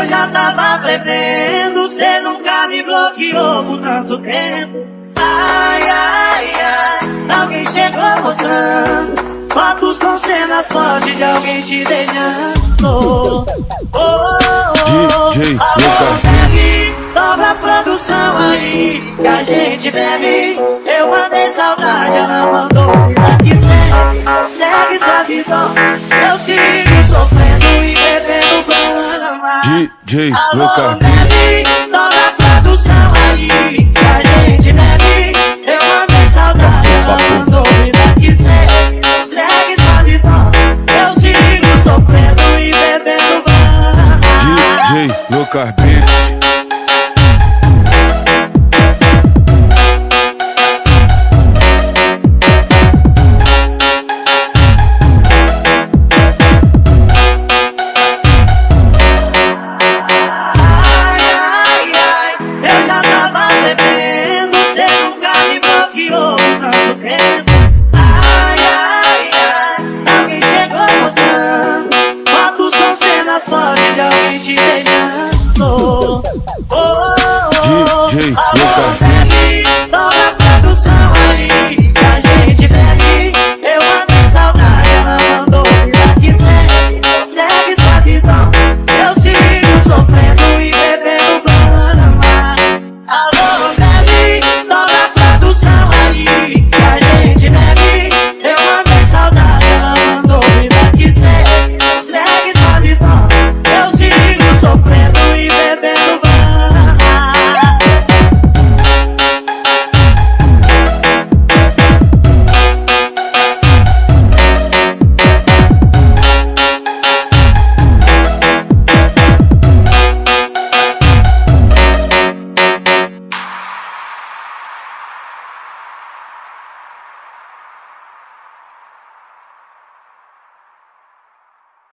eu já tava bebendo. Cê nunca me bloqueou por tanto tempo. Ai, ai, ai, alguém chegou mostrando. Fotos com cenas fortes de alguém te beijando. Oh, oh, oh. DJ Alô, bebe, dobra a produção aí que a gente bebe. DJ Alô, Lucas bebe, dobra a produção aí que a gente bebe. Eu mandei saudade, ela mandou vida que segue. Segue sua vida, eu sigo sofrendo e bebendo Guaraná. DJ Lucas Beats As far as I reach it, Oh, oh, oh, oh,